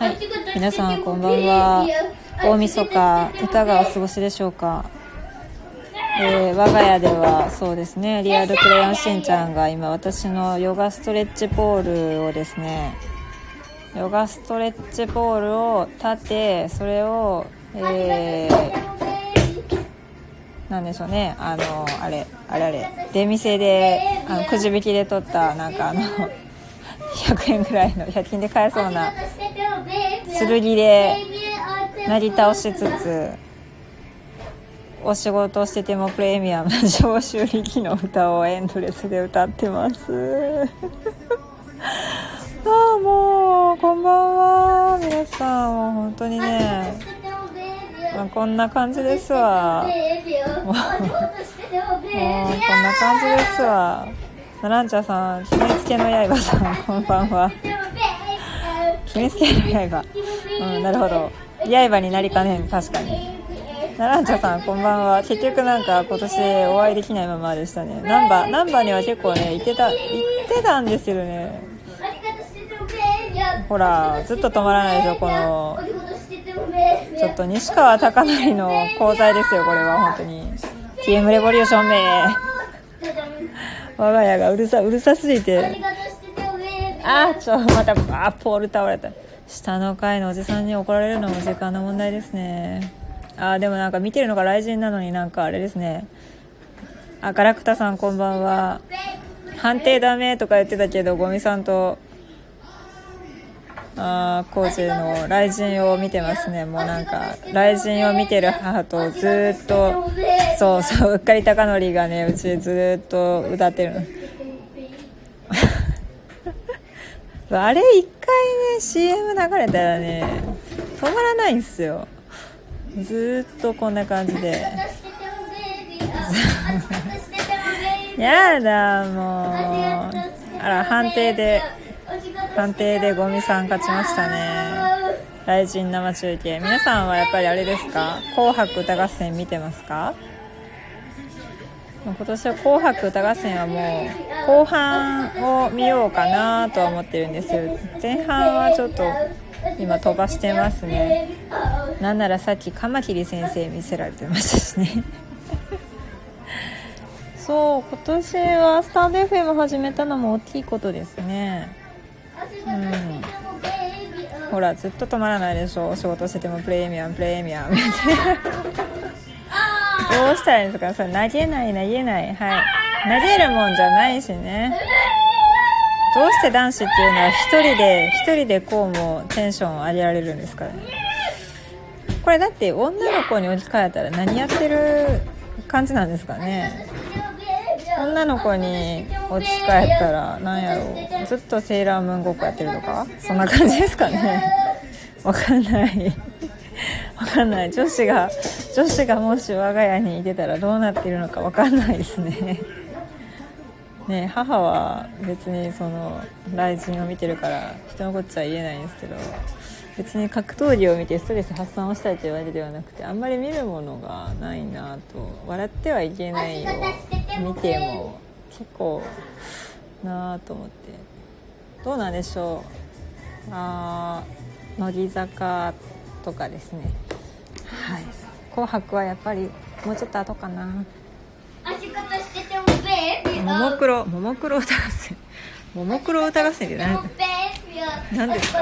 はい、皆さんこんばんは。大晦日いかがお過ごしでしょうか？えー、我が家ではそうですね、リアルクレヨンしんちゃんが今私のヨガストレッチポールをですね、ヨガストレッチポールを立て、それを、えー、なんでしょうね、あの、あれ、あれあれ、出店で、あのくじ引きで取った、なんかあの、100円ぐらいの100均で買えそうな剣でなり倒しつつお仕事しててもプレミアムな上州力の歌をエンドレスで歌ってます。ああもうこんばんは。皆さんもう本当にね、まあ、こんな感じですわ。もうこんな感じですわ。ナランチャさん、決めつけの刃さん、こんばんは。決めつけの刃。うん、なるほど。刃になりかねん、確かに。ナランチャさん、こんばんは。結局なんか今年お会いできないままでしたね。ナンバー、ナンバには結構ね、行ってた、行ってたんですけどね。ほら、ずっと止まらないでしょ、この。ちょっと西川貴教の講座ですよ、これは、本当に。TM レボリューション名。我が家がうるさうるさすぎてあちょまたあポール倒れた。下の階のおじさんに怒られるのも時間の問題ですね。あでもなんか見てるのが雷神なのになんかあれですね。あガラクタさんこんばんは。判定ダメとか言ってたけどゴミさんとあコーチの雷神を見てますね。もうなんか雷神を見てる母とずっとそうそううっかり貴則がねうちずっと歌ってるの。あれ一回ね CM 流れたらね止まらないんですよ。ずっとこんな感じで。やだもう。あら判定で判定でゴミさん勝ちましたね。雷神生中継。皆さんはやっぱりあれですか？紅白歌合戦見てますか？今年は紅白歌合戦はもう後半を見ようかなとは思ってるんですよ。前半はちょっと今飛ばしてますね。なんならさっきカマキリ先生見せられてましたしね。そう今年はスタンド FM 始めたのも大きいことですね。うん。ほらずっと止まらないでしょ。お仕事しててもプレミアムプレミアムどうしたらいいんですか？それ投げない投げない。はい。投げるもんじゃないしね。どうして男子っていうのは1人で1人でこうもテンション上げられるんですかね？これだって女の子に置き換えたら何やってる感じなんですかね？女の子に落ち帰ったらなんやろう。ずっとセーラームーンごっこやってるとか？そんな感じですかね？わかんない。わかんない。女子が女子がもし我が家にいてたらどうなってるのかわかんないですね。ね母は別にその雷神を見てるから人のこっちゃ言えないんですけど別に格闘技を見てストレス発散をしたいというわけではなくてあんまり見るものがないなと笑ってはいけないよ見ても結構なあと思って。どうなんでしょう。あ乃木坂とかですね。はい「紅白」はやっぱりもうちょっと後かな。ももクロももクロ歌合戦。ももクロ歌合戦って何何ですか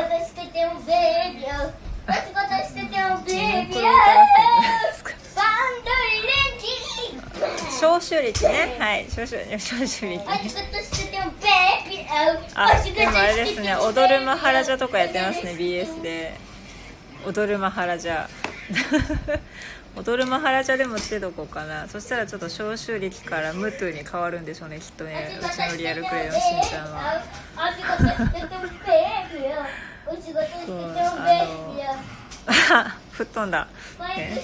消臭力ねはい。消臭消臭力ねあ今あれですね。踊るマハラジャとかやってますね BS で踊るマハラジャ。踊るマハラジャでもつけとこうかな。そしたらちょっと消臭力からムトゥに変わるんでしょうねきっとね。うちのリアルクレヨンしんちゃんは。そうあの 吹っ飛んだ、ね、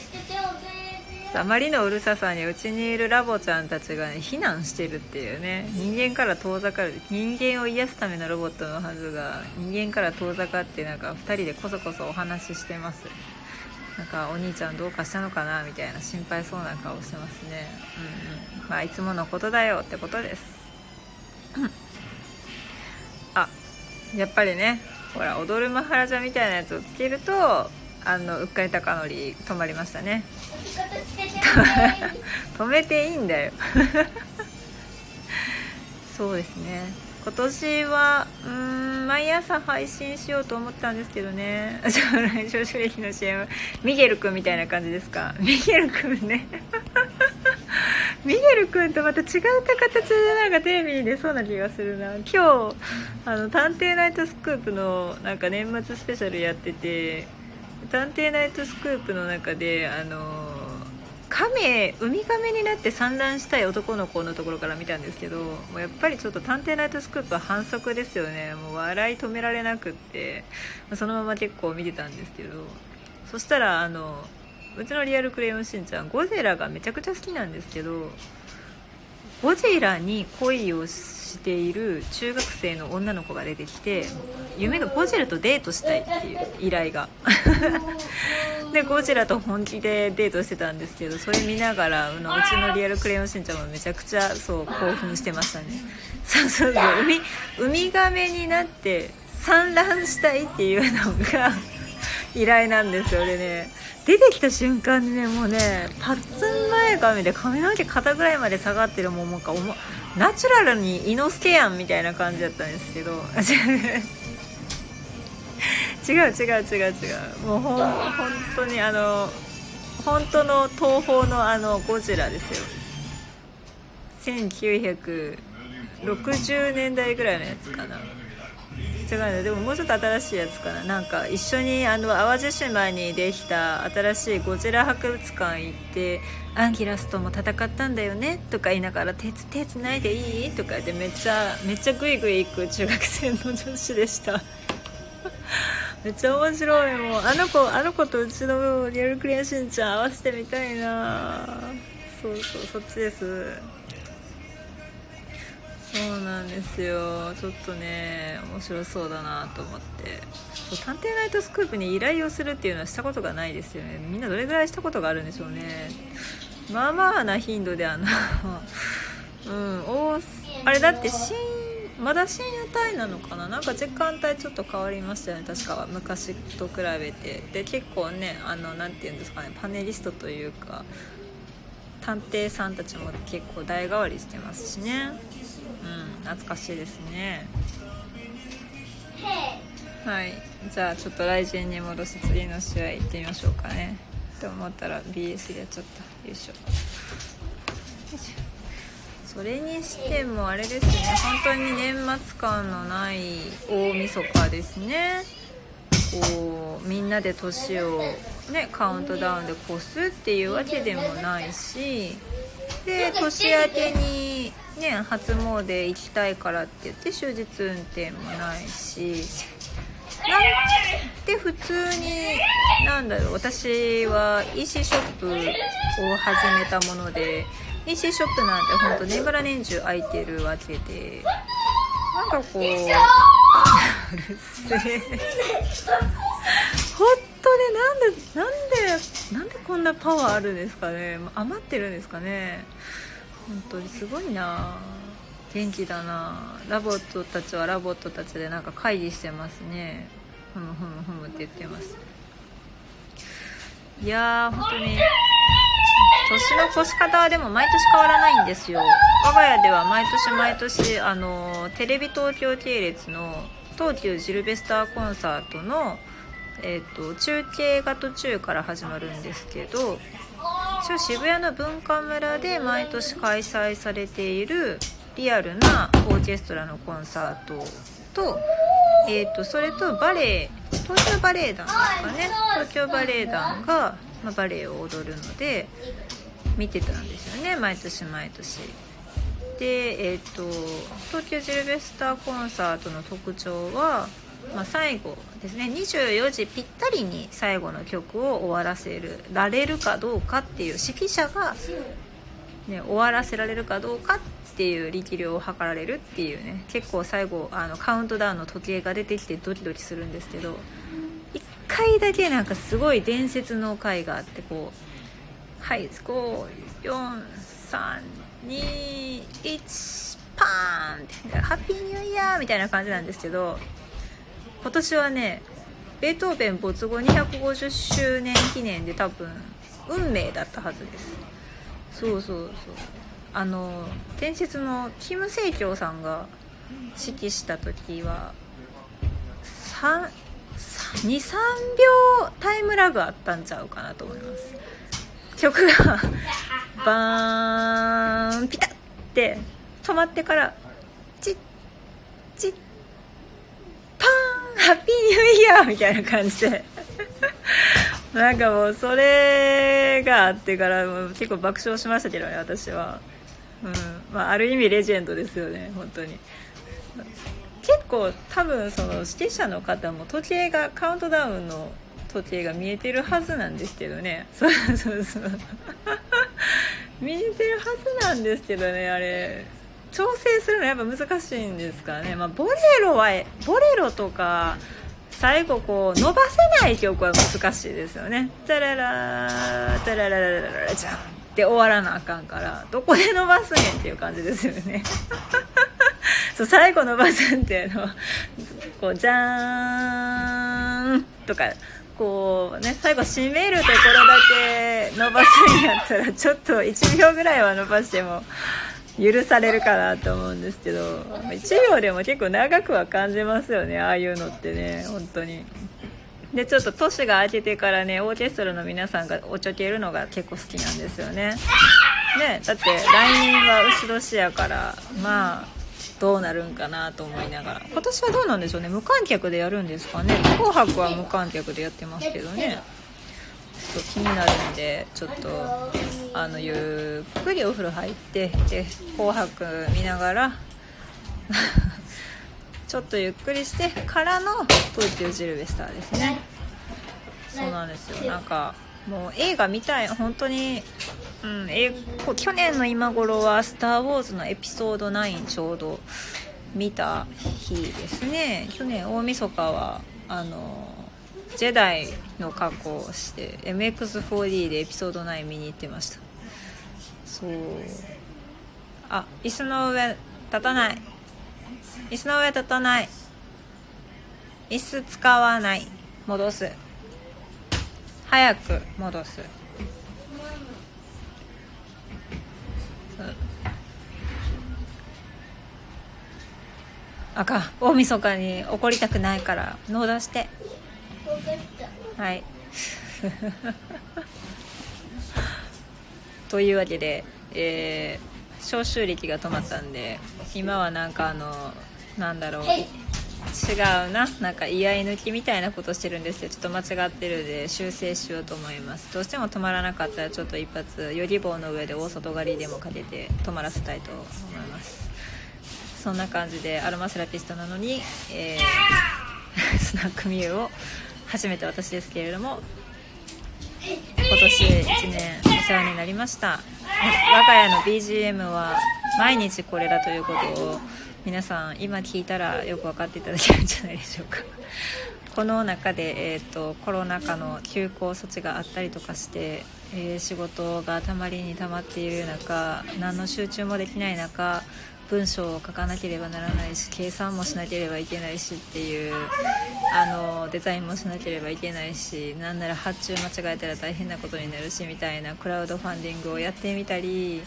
あまりのうるささにうちにいるラボちゃんたちが、ね、避難してるっていうね。人間から遠ざかる。人間を癒すためのロボットのはずが人間から遠ざかってなんか2人でこそこそお話ししてます。なんかお兄ちゃんどうかしたのかなみたいな心配そうな顔してますね。うんうん。まあいつものことだよってことです。あやっぱりねほら踊るマハラジャみたいなやつをつけるとあのうっかり高則止まりましたね。止めていいんだよ。そうですね。今年はうん毎朝配信しようと思ってたんですけどね。将来少子劇の CM ミゲル君みたいな感じですか？ミゲル君ね。ミゲル君とまた違った形でなんかテレビに出そうな気がするな。今日あの「探偵ナイトスクープ」のなんか年末スペシャルやってて「探偵ナイトスクープ」の中であの亀ウミガメになって産卵したい男の子のところから見たんですけどもうやっぱりちょっと「探偵ナイトスクープ」は反則ですよね。もう笑い止められなくってそのまま結構見てたんですけどそしたらあのうちのリアルクレヨンしんちゃんゴジラがめちゃくちゃ好きなんですけどゴジラに恋をしている中学生の女の子が出てきて夢がゴジラとデートしたいっていう依頼が。でゴジラと本気でデートしてたんですけどそれ見ながらうちのリアルクレヨンしんちゃんもめちゃくちゃそう興奮してましたね。そうそうそうウミウミガメになって産卵したいっていうのが依頼なんですよでね。出てきた瞬間にねもうねパッツン前髪で髪の毛肩ぐらいまで下がってるもうなんかナチュラルに猪之助やんみたいな感じだったんですけど。違う違う違う違う。もうほん本当にあの本当の東宝のあのゴジラですよ。1960年代ぐらいのやつかな。違うね。でももうちょっと新しいやつかな。なんか一緒にあの淡路島にできた新しいゴジラ博物館行ってアンギラスとも戦ったんだよねとか言いながら手手つないでいいとか言ってめっちゃめっちゃグイグイ行く中学生の女子でした。めっちゃ面白いもうあの子あの子とうちのリアルクリアしんちゃん合わせてみたいな。そうそうそっちです。そうなんですよ。ちょっとね面白そうだなと思って。探偵ナイトスクープに依頼をするっていうのはしたことがないですよね。みんなどれぐらいしたことがあるんでしょうね。まあまあな頻度であの うんおあれだって深まだ深夜帯なのかな？なんか時間帯ちょっと変わりましたよね。確かは昔と比べて。で結構ねあのなて言うんですかねパネリストというか探偵さんたちも結構代替わりしてますしね。うん懐かしいですね。はい。じゃあちょっと来陣に戻し次の試合行ってみましょうかね。と思ったら BS でやっちゃったよいしょ。それにしてもあれですね。本当に年末感のない大晦日ですね。こうみんなで年をねカウントダウンで越すっていうわけでもないし。で年明けにね初詣行きたいからって言って終日運転もないし。で普通になんだろう私は EC ショップを始めたもので EC ショップなんてほんと年がら年中空いてるわけで。なんかこううるせえ。本当になんでなんでなんでこんなパワーあるんですかね。余ってるんですかね本当にすごいな。元気だな。 LOVOTたちは LOVOTたちでなんか会議してますね。ふむふむふむって言ってます。いやー本当に。年の越し方はでも毎年変わらないんですよ。我が家では毎年毎年あのテレビ東京系列の東急ジルベスターコンサートの、えーと、中継が途中から始まるんですけど一応渋谷の文化村で毎年開催されているリアルなオーケストラのコンサートと,、えーと、それとバレエ東京バレエ団ですかね東京バレエ団が、まあ、バレエを踊るので見てたんですよね毎年毎年。で、えーと、東京ジルベスターコンサートの特徴は、まあ、最後ですね。24時ぴったりに最後の曲を終わらせるられるかどうかっていう指揮者が、ね、終わらせられるかどうかっていう力量を測られるっていうね結構最後あのカウントダウンの時計が出てきてドキドキするんですけど1回だけなんかすごい伝説の回があってこうはい543 2、1、パーンって、ハッピーニューイヤーみたいな感じなんですけど、今年はねベートーベン没後250周年記念で多分運命だったはずです。そうそうそう。あの伝説のキム・セイキョウさんが指揮した時は23秒タイムラグあったんちゃうかなと思います。曲がバーンピタッて止まってからチッチッハッピーニューイヤーみたいな感じで。なんかもうそれがあってからもう結構爆笑しましたけどね私は、うん。まあ、ある意味レジェンドですよね本当に。結構多分その指揮者の方も時計がカウントダウンの時計が見えてるはずなんですけどね。そうそうそう。見えてるはずなんですけどねあれ。調整するのやっぱ難しいんですかね、まあ、ボレロはボレロとか最後こう伸ばせない曲は難しいですよね「タララータラララララじゃん」って終わらなあかんからどこで伸ばすねんっていう感じですよね。そう最後伸ばすんっていうのこう「じゃーん」とかこうね最後締めるところだけ伸ばすんやったらちょっと1秒ぐらいは伸ばしても許されるかなと思うんですけど1秒でも結構長くは感じますよねああいうのってね本当に。でちょっと年が明けてからねオーケストラの皆さんがおちょけるのが結構好きなんですよね。ねだって来年は牛年やからまあどうなるんかなと思いながら。今年はどうなんでしょうね無観客でやるんですかね「紅白」は無観客でやってますけどね。と気になるんでちょっとあのゆっくりお風呂入ってで「紅白」見ながら ちょっとゆっくりしてからの「プーティー・ジルベスター」ですね。そうなんですよ。なんかもう映画見たい。本当にうん、え去年の今頃は「スター・ウォーズ」のエピソード9ちょうど見た日ですね。去年大晦日はあのジェダイの格好をして MX4D でエピソード9見に行ってました。そう。あ椅子の上立たない。椅子の上立たない。椅子使わない。戻す。早く戻す。あか大晦日に怒りたくないから脳出して。はい。というわけで、えー、召集力が止まったんで今はなんかあのなんだろう違うななんか居合抜きみたいなことしてるんですけどちょっと間違ってるんで修正しようと思います。どうしても止まらなかったらちょっと一発より棒の上で大外刈りでもかけて止まらせたいと思います。そんな感じでアロマセラピストなのに、えー、スナックミューを初めて私ですけれども今年1年お世話になりました。我が家の BGM は毎日これだということを皆さん今聞いたらよく分かっていただけるんじゃないでしょうか。この中で、えーと、コロナ禍の休校措置があったりとかして、えー、仕事がたまりにたまっている中何の集中もできない中文章を書かなければならないし計算もしなければいけないしっていうあのデザインもしなければいけないしなんなら発注間違えたら大変なことになるしみたいなクラウドファンディングをやってみたり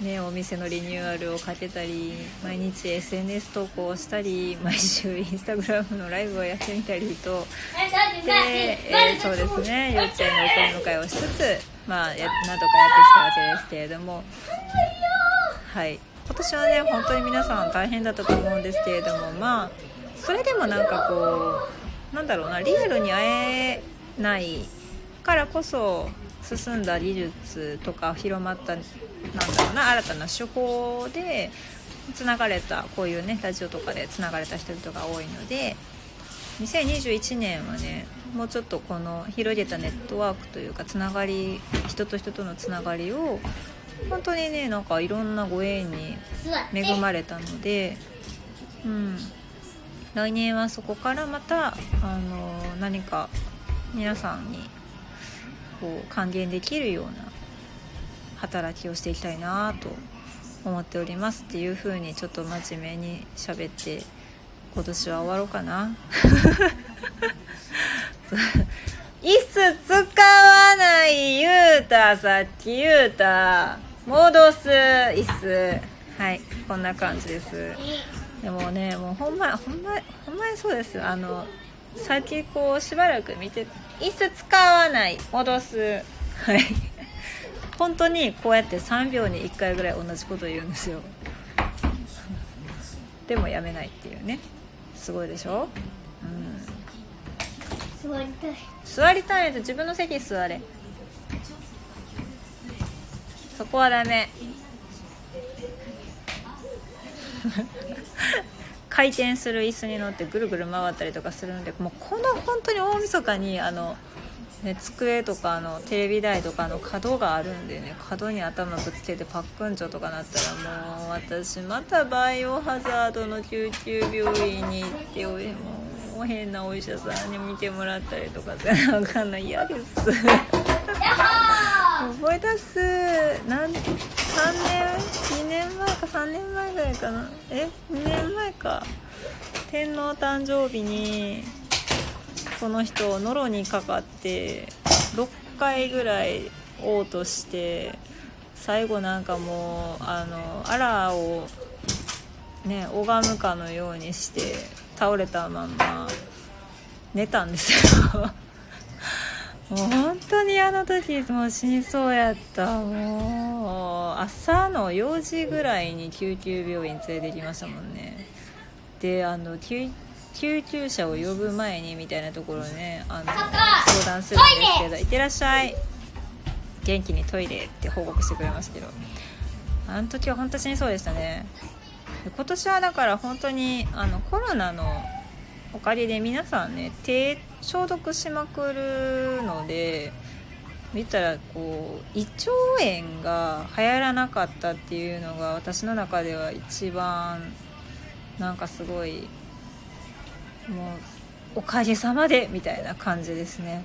ね、お店のリニューアルをかけたり毎日 SNS 投稿をしたり毎週インスタグラムのライブをやってみたりとで、えー、そうですね幼稚園の送り迎えをしつつ、まあ、やなんとかやってきたわけですけれどもはい。今年はね本当に皆さん大変だったと思うんですけれどもまあそれでもなんかこうなんだろうなリアルに会えないからこそ進んだ技術とか広まったなんだろうな新たな手法でつながれたこういうねラジオとかでつながれた人々が多いので2021年はねもうちょっとこの広げたネットワークというかつながり人と人とのつながりを本当にねなんかいろんなご縁に恵まれたので、うん、来年はそこからまたあの何か皆さんにこう還元できるような働きをしていきたいなと思っておりますっていう風にちょっと真面目に喋って今年は終わろうかな。椅子使わない言うたさっき言うた。戻す椅子。はいこんな感じです。でもねもうほんまほんまほんまにそうですあのさっきこうしばらく見て椅子使わない戻すはい。本当にこうやって3秒に1回ぐらい同じこと言うんですよ。でもやめないっていうね。すごいでしょ、うん、座りたい。座りたいと自分の席座れそこはダメ。回転する椅子に乗ってぐるぐる回ったりとかするんでもうこの本当に大晦日にあの、ね、机とかのテレビ台とかの角があるんでね角に頭ぶつけてパックンチョとかなったらもう私またバイオハザードの救急病院に行っておいもう変なお医者さんに見てもらったりとかせなあかんない。嫌です。覚え出す。何3年2年前か3年前ぐらいかな。え？2年前か。天皇誕生日にその人ノロにかかって6回ぐらい嘔吐して最後なんかもうあのアラをね拝むかのようにして倒れたまんま寝たんですよ。もう本当にあの時もう死にそうやった。もう朝の4時ぐらいに救急病院連れてきましたもんね。であの救急車を呼ぶ前にみたいなところねあの相談するんですけど「いってらっしゃい」元気にトイレって報告してくれましたけど。あの時は本当死にそうでしたね。今年はだから本当にあのコロナのおかげで皆さんね手消毒しまくるので見たらこう胃腸炎が流行らなかったっていうのが私の中では一番なんかすごいもうおかげさまでみたいな感じですね。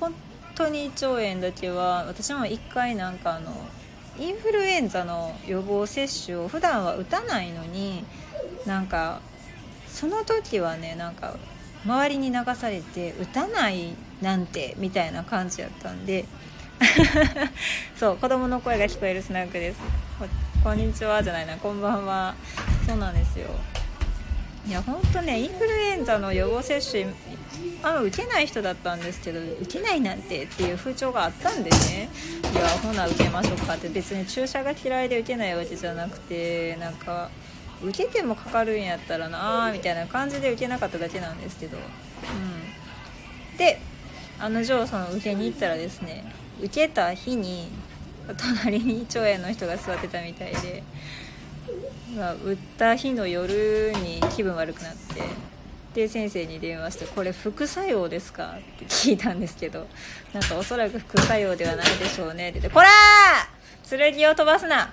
本当に胃腸炎だけは私も一回なんかあのインフルエンザの予防接種を普段は打たないのになんかその時はねなんか周りに流されて打たないなんてみたいな感じやったんで そう子供の声が聞こえるスナックです。こんにちはじゃないなこんばんは。そうなんですよ。いや本当ねインフルエンザの予防接種あ受けない人だったんですけど受けないなんてっていう風潮があったんでね。いやほな受けましょうかって別に注射が嫌いで受けないわけじゃなくてなんか受けてもかかるんやったらなーみたいな感じで受けなかっただけなんですけど、うん、であの定その受けに行ったらですね受けた日に隣に腸炎の人が座ってたみたいで、まあ、打った日の夜に気分悪くなってで先生に電話して「これ副作用ですか?」って聞いたんですけどなんかおそらく副作用ではないでしょうねって言って「こらー剣を飛ばすな!」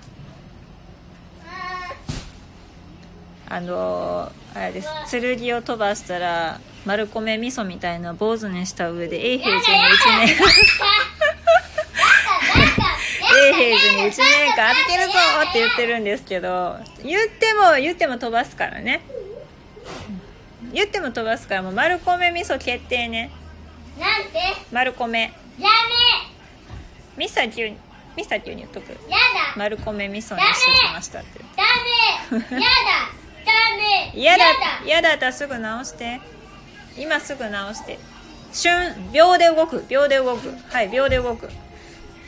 あのあれです。剣を飛ばしたら丸米味噌みたいな坊主にした上で永平寺に1年。永平寺に1 年間預けるぞって言ってるんですけど言っても言っても飛ばすからね。言っても飛ばすからもう丸米味噌決定ね。なんて？丸米。やめ。ミサ級にミサ級に言っとく。やだ。丸米味噌にしましたって。ダメ。やだ嫌だ。嫌だ。ったらすぐ直して。今すぐ直して。瞬秒で動く。秒で動く。はい秒で動く。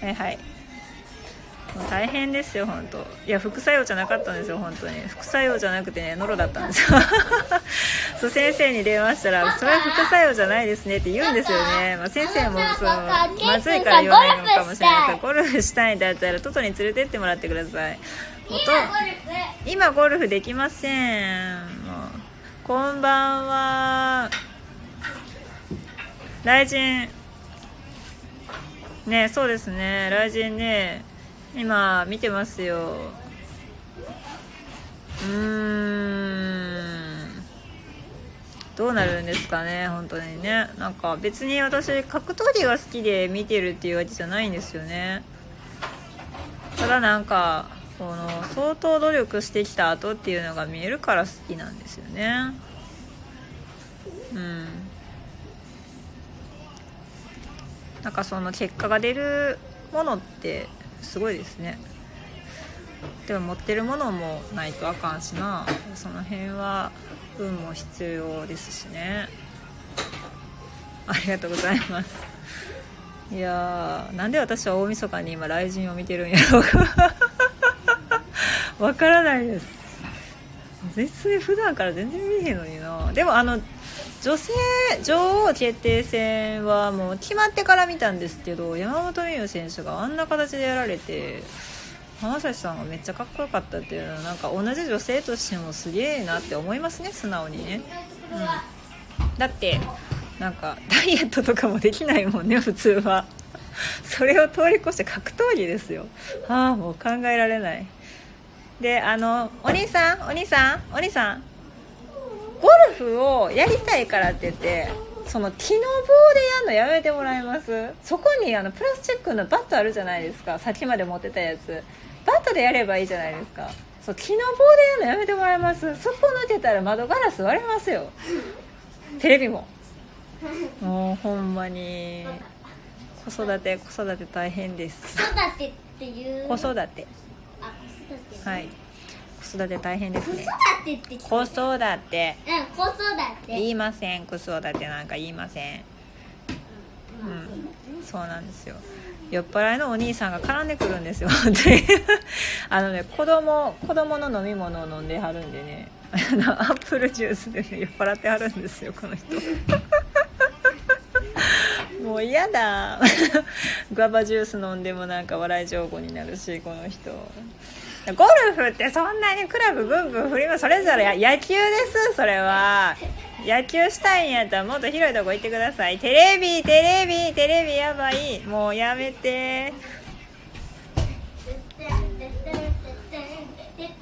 はいはい。もう大変ですよ本当。いや副作用じゃなかったんですよ本当に。副作用じゃなくてねノロだったんですよ。そう先生に電話したら「それは副作用じゃないですね」って言うんですよね、まあ、先生もそのまずいから言わないのかもしれないけどゴルフしたいんだったら外に連れてってもらってください今ゴルフ今ゴルフできません。こんばんは。雷神。ねそうですね。雷神ね今見てますよ。うーん。どうなるんですかね本当にね。なんか別に私格闘技が好きで見てるっていうわけじゃないんですよね。ただなんかこの相当努力してきた後っていうのが見えるから好きなんですよね。うん。なんかその結果が出るものってすごいですね。でも持ってるものもないとあかんしな。その辺は運も必要ですしね。ありがとうございます。いやーなんで私は大晦日に今雷神を見てるんやろうか。わからないです。実際普段から全然見えへんのにな。でもあの女性女王決定戦はもう決まってから見たんですけど山本美宇選手があんな形でやられて浜崎さんがめっちゃかっこよかったっていうのはなんか同じ女性としてもすげえなって思いますね素直にね、うん、だってなんかダイエットとかもできないもんね普通は。それを通り越して格闘技ですよ。ああもう考えられない。であのお兄さんお兄さんお兄さん。ゴルフをやりたいからって言ってその木の棒でやるのやめてもらえます。そこにあのプラスチックのバットあるじゃないですか。さっきまで持ってたやつ。バットでやればいいじゃないですか。そう木の棒でやるのやめてもらえます。すっぽ抜けたら窓ガラス割れますよ。テレビも。もうほんまに。子育て子育て大変です。子育てっていう。子育てはい。子育て大変です子ね育てって聞子こ育て。えうん子育て。言いません。子育てなんか言いません。うん。そうなんですよ。酔っ払いのお兄さんが絡んでくるんですよ。本当にあのね子供子供の飲み物を飲んではるんでね。あのアップルジュースでね酔っ払ってはるんですよこの人。もう嫌だ。グアバジュース飲んでもなんか笑い上手になるしこの人ゴルフってそんなにクラブブンブン振ります。それぞれ野球ですそれは。野球したいんやったらもっと広いとこ行ってください。テレビテレビテレビやばい。もうやめて。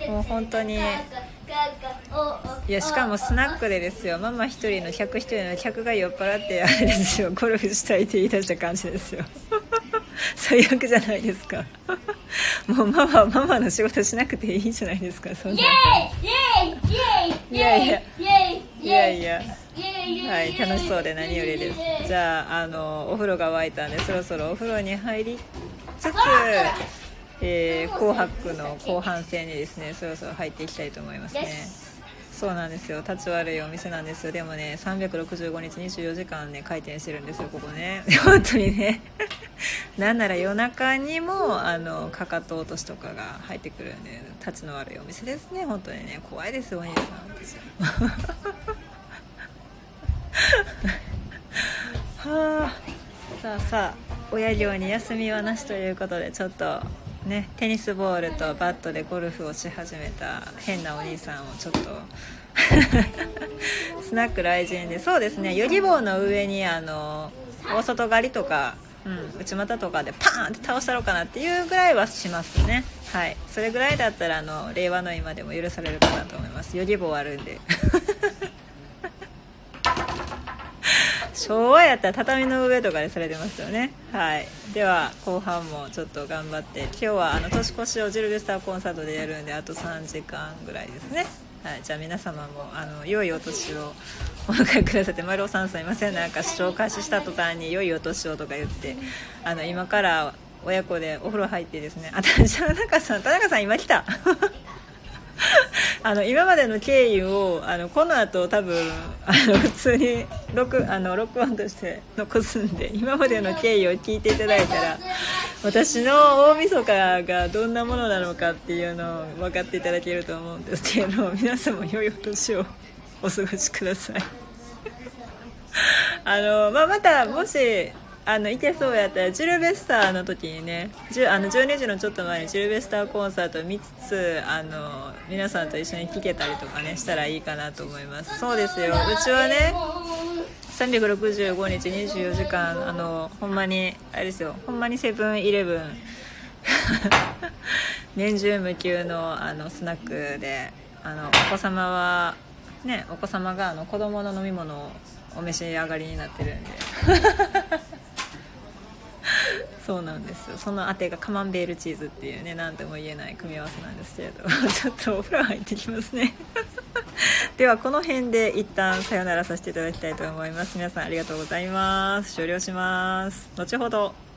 もう本当に。いやしかもスナックでですよ。ママ一人の客一人の客が酔っ払ってあれですよ。ゴルフしたいって言い出した感じですよ。最悪じゃないですか。もうママはママの仕事しなくていいじゃないですかそんな。イエイイエイイエイいやいやいやいや楽しそうで何よりですじゃああのお風呂が沸いたんでそろそろお風呂に入りつつ、えー紅白の後半戦にですねそろそろ入っていきたいと思いますねそうなんですよ立ち悪いお店なんですよでもね365日24時間ね開店してるんですよここね本当にねなんなら夜中にもあのかかと落としとかが入ってくるんで立ちの悪いお店ですね。本当にね。怖いですよお兄さん。私 はあ。さあさあ親業に休みはなしということでちょっとねテニスボールとバットでゴルフをし始めた変なお兄さんをちょっと スナック来人で。そうですね。ヨギ棒の上にあの大外刈りとか、うん、内股とかでパーンって倒したろうかなっていうぐらいはしますね。はい。それぐらいだったらあの令和の今でも許されるかなと思います。ヨギ棒あるんで。昭和やったら畳の上とかでされてますよね。はい。では後半もちょっと頑張って。今日はあの年越しをジルベスターコンサートでやるんであと3時間ぐらいですね。はい、じゃあ皆様もあの良いお年を。お迎えくださって丸尾さんすいません。なんか視聴開始した途端に良いお年をとか言ってあの今から親子でお風呂入ってですね。あ田中さん田中さん今来た。あの今までの経緯をあのこの後多分あの普通に録あの録音として残すんで今までの経緯を聞いていただいたら私の大晦日がどんなものなのかっていうのを分かっていただけると思うんですけど皆さんも良いお年を。お過ごしください。あの、まあ、またもしあの行けそうやったらジルベスターの時にね10あの12時のちょっと前にジルベスターコンサート見つつあの皆さんと一緒に聴けたりとかねしたらいいかなと思います。そうですよ。うちはね365日24時間あのほんまにあれですよ。ほんまにセブンイレブン 年中無休のあのスナックであのお子様はねお子様があの子供の飲み物をお召し上がりになってるんで。そうなんですよ。そのあてがカマンベールチーズっていうね何とも言えない組み合わせなんですけれど ちょっとお風呂入ってきますね。ではこの辺で一旦さよならさせていただきたいと思います。皆さんありがとうございます。終了します。後ほど。